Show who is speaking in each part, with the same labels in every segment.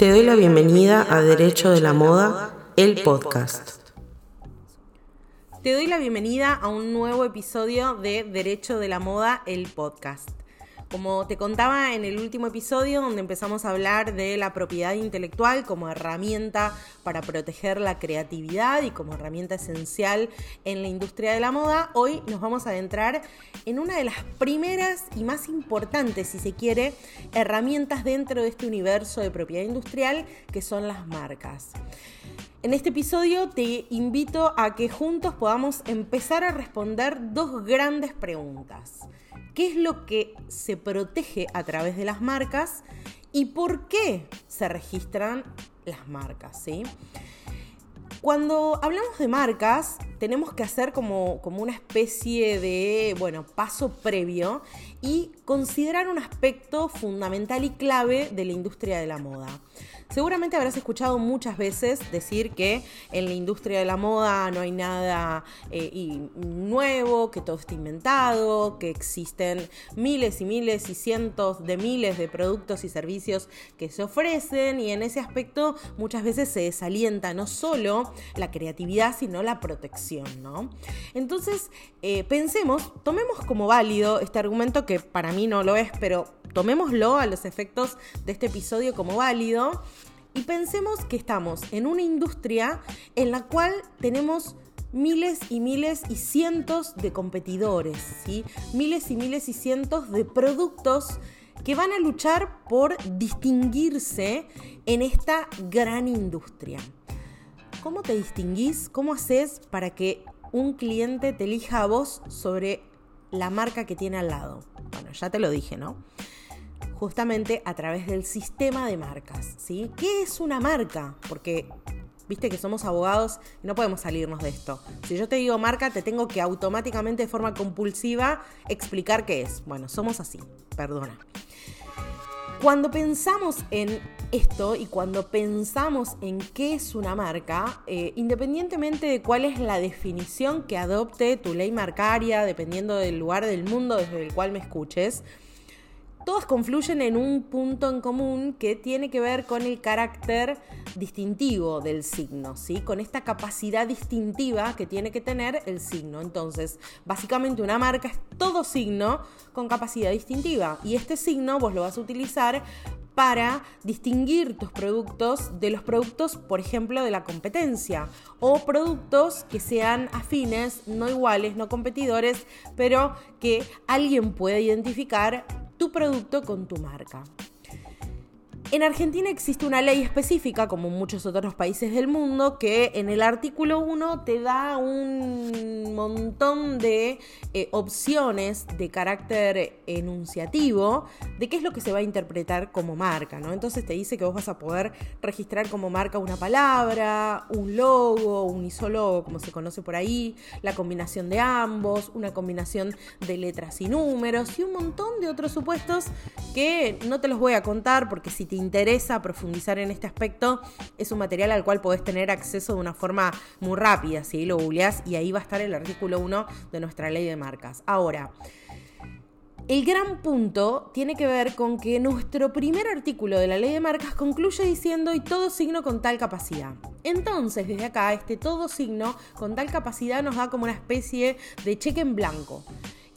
Speaker 1: Te doy la bienvenida a Derecho de la Moda, el podcast.
Speaker 2: Te doy la bienvenida a un nuevo episodio de Derecho de la Moda, el podcast. Como te contaba en el último episodio donde empezamos a hablar de la propiedad intelectual como herramienta para proteger la creatividad y como herramienta esencial en la industria de la moda, hoy nos vamos a adentrar en una de las primeras y más importantes, si se quiere, herramientas dentro de este universo de propiedad industrial que son las marcas. En este episodio te invito a que juntos podamos empezar a responder dos grandes preguntas. ¿Qué es lo que se protege a través de las marcas y por qué se registran las marcas? ¿sí? Cuando hablamos de marcas, tenemos que hacer como, como, una especie de, bueno, paso previo y considerar un aspecto fundamental y clave de la industria de la moda. Seguramente habrás escuchado muchas veces decir que en la industria de la moda no hay nada eh, nuevo, que todo está inventado, que existen miles y miles y cientos de miles de productos y servicios que se ofrecen y en ese aspecto muchas veces se desalienta no solo la creatividad, sino la protección, ¿no? Entonces, eh, pensemos, tomemos como válido este argumento que para mí no lo es, pero tomémoslo a los efectos de este episodio como válido y pensemos que estamos en una industria en la cual tenemos miles y miles y cientos de competidores, ¿sí? miles y miles y cientos de productos que van a luchar por distinguirse en esta gran industria. ¿Cómo te distinguís? ¿Cómo haces para que un cliente te elija a vos sobre la marca que tiene al lado? Ya te lo dije, ¿no? justamente a través del sistema de marcas. ¿sí? ¿Qué es una marca? Porque viste que somos abogados y no podemos salirnos de esto. Si yo te digo marca, te tengo que automáticamente de forma compulsiva explicar qué es. Bueno, somos así, perdona. Cuando pensamos en esto y cuando pensamos en qué es una marca, eh, independientemente de cuál es la definición que adopte tu ley marcaria, dependiendo del lugar del mundo desde el cual me escuches, todos confluyen en un punto en común que tiene que ver con el carácter distintivo del signo, ¿sí? Con esta capacidad distintiva que tiene que tener el signo. Entonces, básicamente una marca es todo signo con capacidad distintiva y este signo vos lo vas a utilizar para distinguir tus productos de los productos, por ejemplo, de la competencia o productos que sean afines, no iguales, no competidores, pero que alguien puede identificar tu producto con tu marca. En Argentina existe una ley específica, como en muchos otros países del mundo, que en el artículo 1 te da un montón de eh, opciones de carácter enunciativo de qué es lo que se va a interpretar como marca, ¿no? Entonces te dice que vos vas a poder registrar como marca una palabra, un logo, un isólogo, como se conoce por ahí, la combinación de ambos, una combinación de letras y números y un montón de otros supuestos que no te los voy a contar porque si te interesa profundizar en este aspecto, es un material al cual podés tener acceso de una forma muy rápida, si lo googleás y ahí va a estar el artículo 1 de nuestra ley de marcas. Ahora, el gran punto tiene que ver con que nuestro primer artículo de la ley de marcas concluye diciendo y todo signo con tal capacidad. Entonces, desde acá, este todo signo con tal capacidad nos da como una especie de cheque en blanco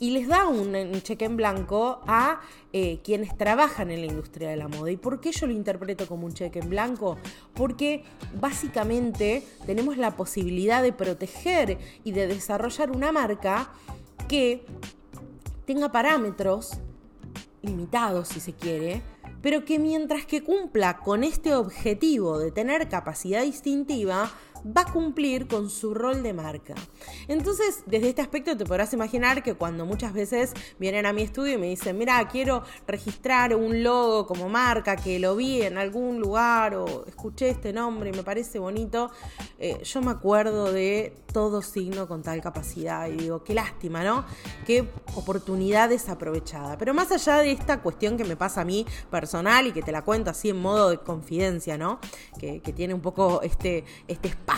Speaker 2: y les da un, cheque en blanco a eh, quienes trabajan en la industria de la moda. ¿Y por qué yo lo interpreto como un cheque en blanco? Porque básicamente tenemos la posibilidad de proteger y de desarrollar una marca que tenga parámetros limitados, si se quiere, pero que mientras que cumpla con este objetivo de tener capacidad distintiva, va a cumplir con su rol de marca. Entonces, desde este aspecto te podrás imaginar que cuando muchas veces vienen a mi estudio y me dicen, mira, quiero registrar un logo como marca, que lo vi en algún lugar o escuché este nombre y me parece bonito, eh, yo me acuerdo de todo signo con tal capacidad y digo, qué lástima, ¿no? Qué oportunidad desaprovechada. Pero más allá de esta cuestión que me pasa a mí personal y que te la cuento así en modo de confidencia, ¿no? Que, tiene un poco este, este espacio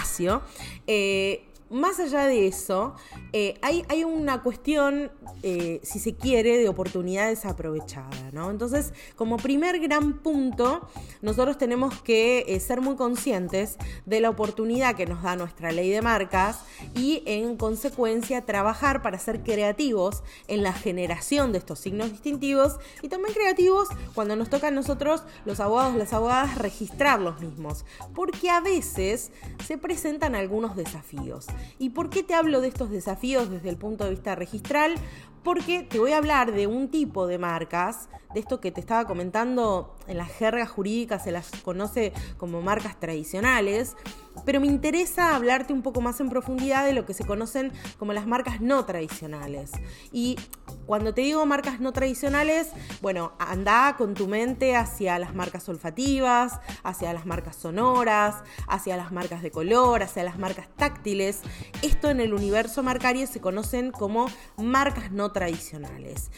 Speaker 2: eh, más allá de eso, eh, hay, una cuestión, eh, si se quiere, de oportunidades aprovechadas, ¿no? Entonces, como primer gran punto, nosotros tenemos que eh, ser muy conscientes de la oportunidad que nos da nuestra ley de marcas y, en consecuencia, trabajar para ser creativos en la generación de estos signos distintivos y también creativos cuando nos toca a nosotros, los abogados, las abogadas, registrar los mismos, porque a veces se presentan algunos desafíos. ¿Y por qué te hablo de estos desafíos desde el punto de vista registral? Porque te voy a hablar de un tipo de marcas, de esto que te estaba comentando en las jergas jurídicas, se las conoce como marcas tradicionales, pero me interesa hablarte un poco más en profundidad de lo que se conocen como las marcas no tradicionales. Y cuando te digo marcas no tradicionales, bueno, anda con tu mente hacia las marcas olfativas, hacia las marcas sonoras, hacia las marcas de color, hacia las marcas táctiles. Esto en el universo marcario se conocen como marcas no tradicionales.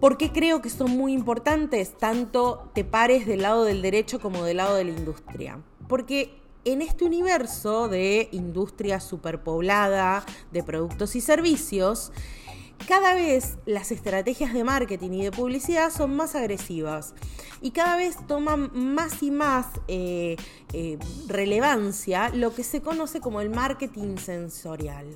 Speaker 2: ¿Por qué creo que son muy importantes? Tanto te pares del lado del derecho como del lado de la industria. Porque en este universo de industria superpoblada de productos y servicios, cada vez las estrategias de marketing y de publicidad son más agresivas y cada vez toman más y más eh, eh, relevancia lo que se conoce como el marketing sensorial.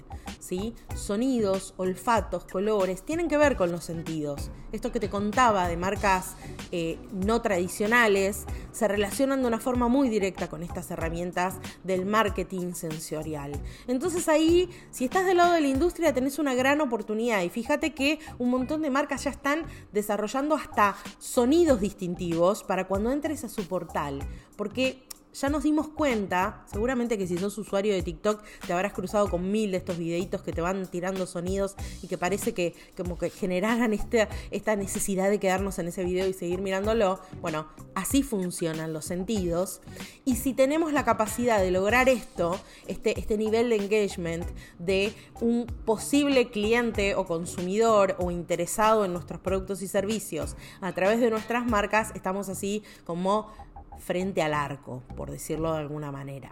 Speaker 2: ¿sí? Sonidos, olfatos, colores, tienen que ver con los sentidos. Esto que te contaba de marcas eh, no tradicionales se relacionan de una forma muy directa con estas herramientas del marketing sensorial. Entonces ahí, si estás del lado de la industria, tenés una gran oportunidad fíjate que un montón de marcas ya están desarrollando hasta sonidos distintivos para cuando entres a su portal, porque ya nos dimos cuenta, seguramente que si sos usuario de TikTok te habrás cruzado con mil de estos videitos que te van tirando sonidos y que parece que como que generaran esta, esta necesidad de quedarnos en ese video y seguir mirándolo. Bueno, así funcionan los sentidos. Y si tenemos la capacidad de lograr esto, este, este nivel de engagement de un posible cliente o consumidor o interesado en nuestros productos y servicios a través de nuestras marcas, estamos así como frente al arco, por decirlo de alguna manera.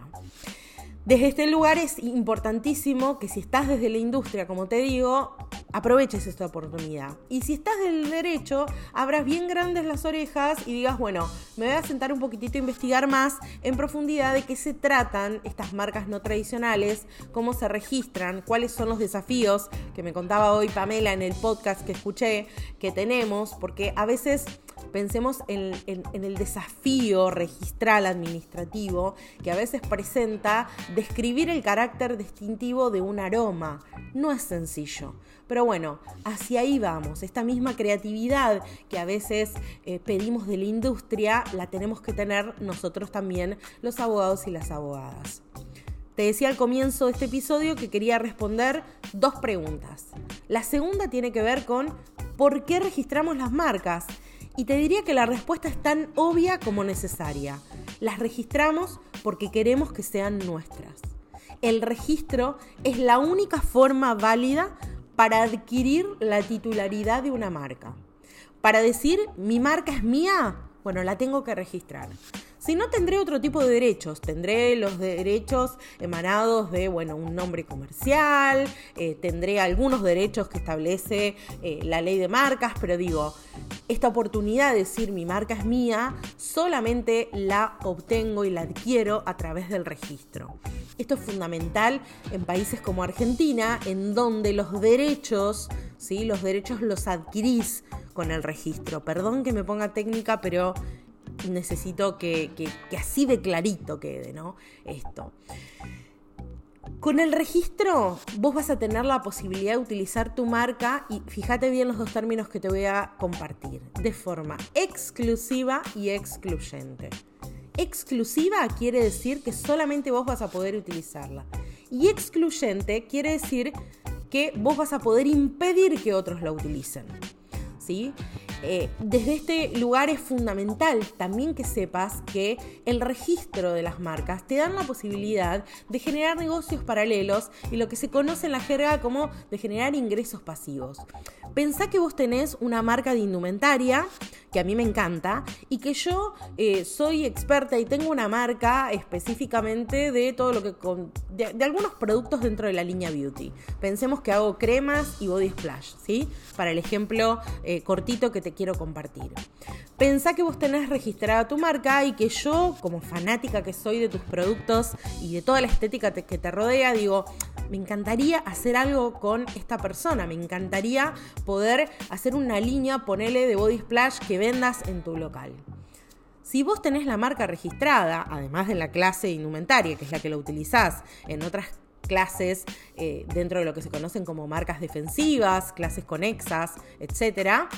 Speaker 2: Desde este lugar es importantísimo que si estás desde la industria, como te digo, aproveches esta oportunidad. Y si estás del derecho, abras bien grandes las orejas y digas, bueno, me voy a sentar un poquitito a investigar más en profundidad de qué se tratan estas marcas no tradicionales, cómo se registran, cuáles son los desafíos que me contaba hoy Pamela en el podcast que escuché que tenemos, porque a veces pensemos en, el desafío registral administrativo que a veces presenta describir el carácter distintivo de un aroma. No es sencillo. Pero bueno, hacia ahí vamos. Esta misma creatividad que a veces eh, pedimos de la industria, la tenemos que tener nosotros también, los abogados y las abogadas. Te decía al comienzo de este episodio que quería responder dos preguntas. La segunda tiene que ver con ¿por qué registramos las marcas? Y te diría que la respuesta es tan obvia como necesaria. Las registramos porque queremos que sean nuestras. El registro es la única forma válida para adquirir la titularidad de una marca. Para decir, mi marca es mía, bueno, la tengo que registrar. Si no, tendré otro tipo de derechos. Tendré los derechos emanados de, bueno, un nombre comercial, eh, tendré algunos derechos que establece eh, la ley de marcas, pero digo, esta oportunidad de decir mi marca es mía, solamente la obtengo y la adquiero a través del registro. Esto es fundamental en países como Argentina, en donde los derechos, ¿sí? los derechos los adquirís con el registro. Perdón que me ponga técnica, pero necesito que, así de clarito quede, ¿no? Esto. Con el registro vos vas a tener la posibilidad de utilizar tu marca y fíjate bien los dos términos que te voy a compartir, de forma exclusiva y excluyente. Exclusiva quiere decir que solamente vos vas a poder utilizarla. Y excluyente quiere decir que vos vas a poder impedir que otros la utilicen. ¿Sí? Eh, desde este lugar es fundamental también que sepas que el registro de las marcas te dan la posibilidad de generar negocios paralelos y lo que se conoce en la jerga como de generar ingresos pasivos. Pensá que vos tenés una marca de indumentaria que a mí me encanta y que yo eh, soy experta y tengo una marca específicamente de todo lo que de, algunos productos dentro de la línea beauty. Pensemos que hago cremas y body splash, ¿sí? Para el ejemplo eh, cortito que te quiero compartir. Pensá que vos tenés registrada tu marca y que yo, como fanática que soy de tus productos y de toda la estética que te rodea, digo, me encantaría hacer algo con esta persona, me encantaría poder hacer una línea, ponele de body splash que vendas en tu local. Si vos tenés la marca registrada, además de la clase indumentaria, que es la que lo utilizás en otras clases eh, dentro de lo que se conocen como marcas defensivas, clases conexas, etc.,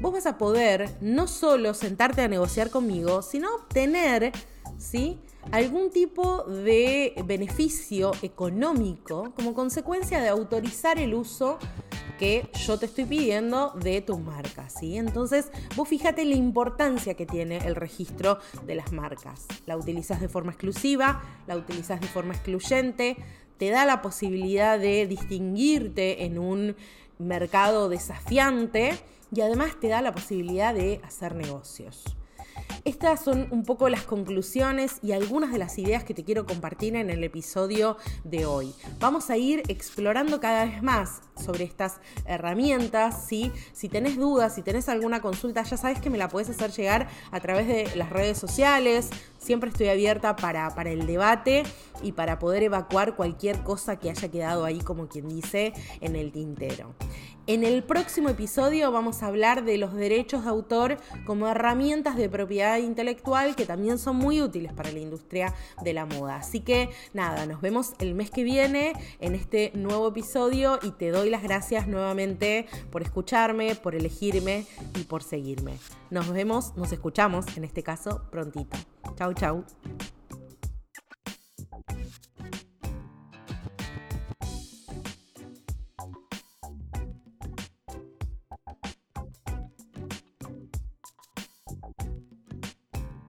Speaker 2: vos vas a poder no solo sentarte a negociar conmigo, sino obtener ¿sí? algún tipo de beneficio económico como consecuencia de autorizar el uso que yo te estoy pidiendo de tu marca, ¿sí? Entonces, vos fíjate la importancia que tiene el registro de las marcas. La utilizas de forma exclusiva, la utilizas de forma excluyente, te da la posibilidad de distinguirte en un mercado desafiante y además te da la posibilidad de hacer negocios. Estas son un poco las conclusiones y algunas de las ideas que te quiero compartir en el episodio de hoy. Vamos a ir explorando cada vez más sobre estas herramientas. Si tenés dudas, si tenés alguna consulta, ya sabes que me la puedes hacer llegar a través de las redes sociales. Siempre estoy abierta para, para el debate y para poder evacuar cualquier cosa que haya quedado ahí, como quien dice, en el tintero. En el próximo episodio vamos a hablar de los derechos de autor como herramientas de propiedad intelectual que también son muy útiles para la industria de la moda. Así que nada, nos vemos el mes que viene en este nuevo episodio y te doy las gracias nuevamente por escucharme, por elegirme y por seguirme. Nos vemos, nos escuchamos en este caso prontito. Chau, chau.